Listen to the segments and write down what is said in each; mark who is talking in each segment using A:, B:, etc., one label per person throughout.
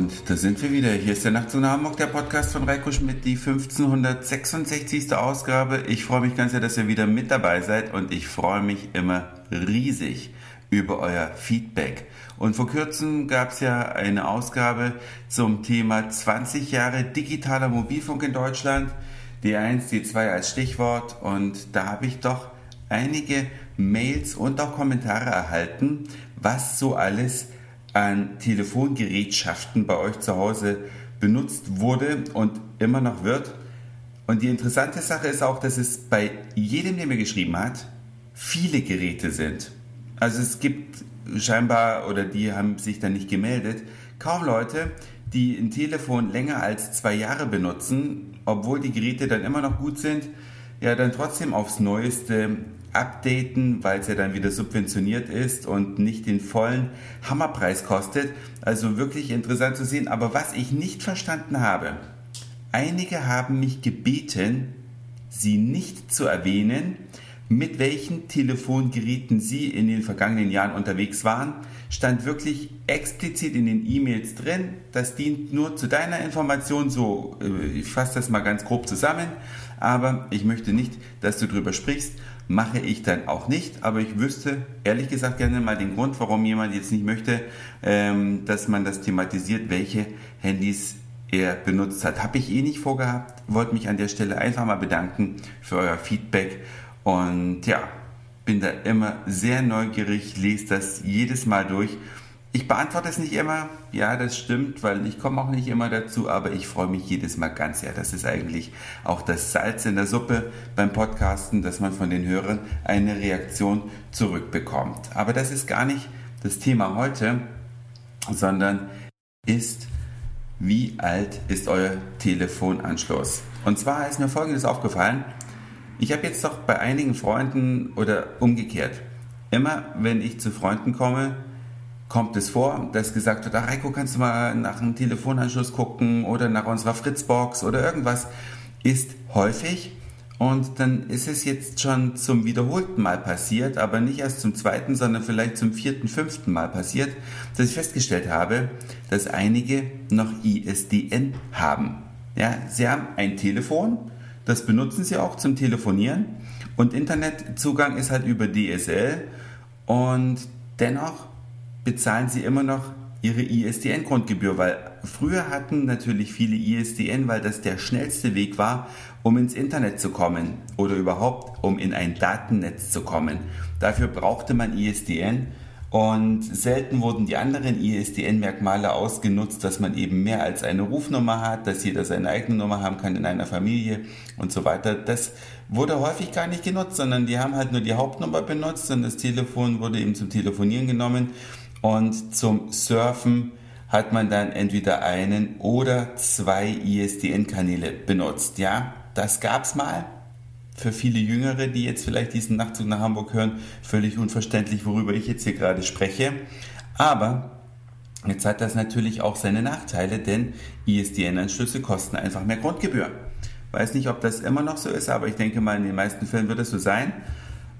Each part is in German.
A: Und da sind wir wieder. Hier ist der Nachtzug nach Hamburg, der Podcast von Reiko Schmidt, die 1566. Ausgabe. Ich freue mich ganz sehr, dass ihr wieder mit dabei seid und ich freue mich immer riesig über euer Feedback. Und vor kurzem gab es ja eine Ausgabe zum Thema 20 Jahre digitaler Mobilfunk in Deutschland. D1, D2 als Stichwort. Und da habe ich doch einige Mails und auch Kommentare erhalten, was so alles an Telefongerätschaften bei euch zu Hause benutzt wurde und immer noch wird. Und die interessante Sache ist auch, dass es bei jedem, der mir geschrieben hat, viele Geräte sind. Also es gibt scheinbar, oder die haben sich dann nicht gemeldet, kaum Leute, die ein Telefon länger als zwei Jahre benutzen, obwohl die Geräte dann immer noch gut sind, ja dann trotzdem aufs Neueste updaten, weil es ja dann wieder subventioniert ist und nicht den vollen Hammerpreis kostet. Also wirklich interessant zu sehen. Aber was ich nicht verstanden habe, einige haben mich gebeten, sie nicht zu erwähnen, mit welchen Telefongeräten sie in den vergangenen Jahren unterwegs waren, stand wirklich explizit in den E-Mails drin. Das dient nur zu deiner Information, so äh, ich fasse das mal ganz grob zusammen, aber ich möchte nicht, dass du darüber sprichst. Mache ich dann auch nicht, aber ich wüsste ehrlich gesagt gerne mal den Grund, warum jemand jetzt nicht möchte, ähm, dass man das thematisiert, welche Handys er benutzt hat. Habe ich eh nicht vorgehabt, wollte mich an der Stelle einfach mal bedanken für euer Feedback und ja, bin da immer sehr neugierig, lese das jedes Mal durch ich beantworte es nicht immer, ja, das stimmt, weil ich komme auch nicht immer dazu, aber ich freue mich jedes Mal ganz sehr. Das ist eigentlich auch das Salz in der Suppe beim Podcasten, dass man von den Hörern eine Reaktion zurückbekommt. Aber das ist gar nicht das Thema heute, sondern ist, wie alt ist euer Telefonanschluss? Und zwar ist mir Folgendes aufgefallen. Ich habe jetzt doch bei einigen Freunden oder umgekehrt, immer wenn ich zu Freunden komme, kommt es vor, dass gesagt wird, ach Heiko, kannst du mal nach einem Telefonanschluss gucken oder nach unserer Fritzbox oder irgendwas, ist häufig. Und dann ist es jetzt schon zum wiederholten Mal passiert, aber nicht erst zum zweiten, sondern vielleicht zum vierten, fünften Mal passiert, dass ich festgestellt habe, dass einige noch ISDN haben. Ja, sie haben ein Telefon, das benutzen sie auch zum Telefonieren. Und Internetzugang ist halt über DSL und dennoch bezahlen sie immer noch ihre ISDN-Grundgebühr, weil früher hatten natürlich viele ISDN, weil das der schnellste Weg war, um ins Internet zu kommen oder überhaupt um in ein Datennetz zu kommen. Dafür brauchte man ISDN und selten wurden die anderen ISDN-Merkmale ausgenutzt, dass man eben mehr als eine Rufnummer hat, dass jeder seine eigene Nummer haben kann in einer Familie und so weiter. Das wurde häufig gar nicht genutzt, sondern die haben halt nur die Hauptnummer benutzt und das Telefon wurde eben zum Telefonieren genommen und zum Surfen hat man dann entweder einen oder zwei ISDN-Kanäle benutzt. Ja, das gab's mal. Für viele Jüngere, die jetzt vielleicht diesen Nachtzug nach Hamburg hören, völlig unverständlich, worüber ich jetzt hier gerade spreche. Aber jetzt hat das natürlich auch seine Nachteile, denn ISDN-Anschlüsse kosten einfach mehr Grundgebühr. Weiß nicht, ob das immer noch so ist, aber ich denke mal, in den meisten Fällen wird es so sein.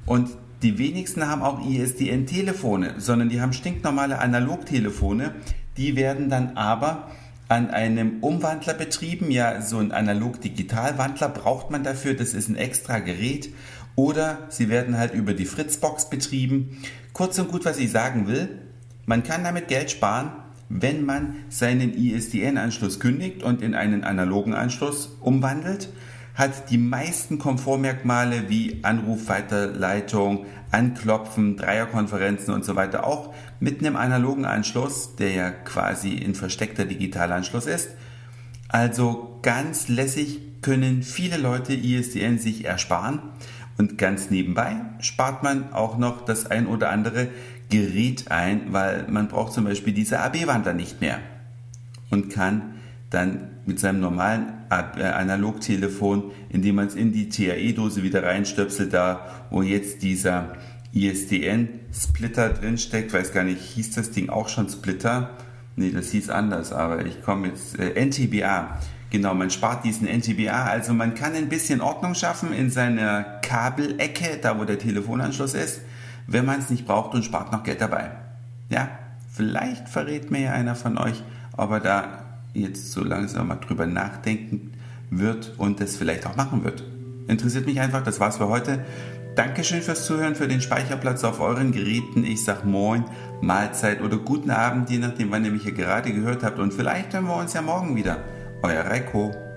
A: Und die wenigsten haben auch ISDN-Telefone, sondern die haben stinknormale Analogtelefone. Die werden dann aber an einem Umwandler betrieben. Ja, so ein Analog-Digital-Wandler braucht man dafür. Das ist ein extra Gerät. Oder sie werden halt über die Fritzbox betrieben. Kurz und gut, was ich sagen will. Man kann damit Geld sparen, wenn man seinen ISDN-Anschluss kündigt und in einen analogen Anschluss umwandelt hat die meisten Komfortmerkmale wie Anruf, Weiterleitung, Anklopfen, Dreierkonferenzen und so weiter auch mit einem analogen Anschluss, der ja quasi ein versteckter Digitalanschluss ist. Also ganz lässig können viele Leute ISDN sich ersparen und ganz nebenbei spart man auch noch das ein oder andere Gerät ein, weil man braucht zum Beispiel diese AB-Wandler nicht mehr und kann dann mit seinem normalen Analogtelefon, indem man es in die TAE-Dose wieder reinstöpselt, da wo jetzt dieser ISDN-Splitter drinsteckt, weiß gar nicht, hieß das Ding auch schon Splitter? Nee, das hieß anders, aber ich komme jetzt, äh, NTBA. Genau, man spart diesen NTBA, also man kann ein bisschen Ordnung schaffen in seiner Kabelecke, da wo der Telefonanschluss ist, wenn man es nicht braucht und spart noch Geld dabei. Ja, vielleicht verrät mir ja einer von euch, ob er da jetzt so langsam mal drüber nachdenken wird und es vielleicht auch machen wird. Interessiert mich einfach, das war's für heute. Dankeschön fürs Zuhören, für den Speicherplatz auf euren Geräten. Ich sag Moin, Mahlzeit oder guten Abend, je nachdem, wann ihr mich hier gerade gehört habt. Und vielleicht hören wir uns ja morgen wieder. Euer Reiko.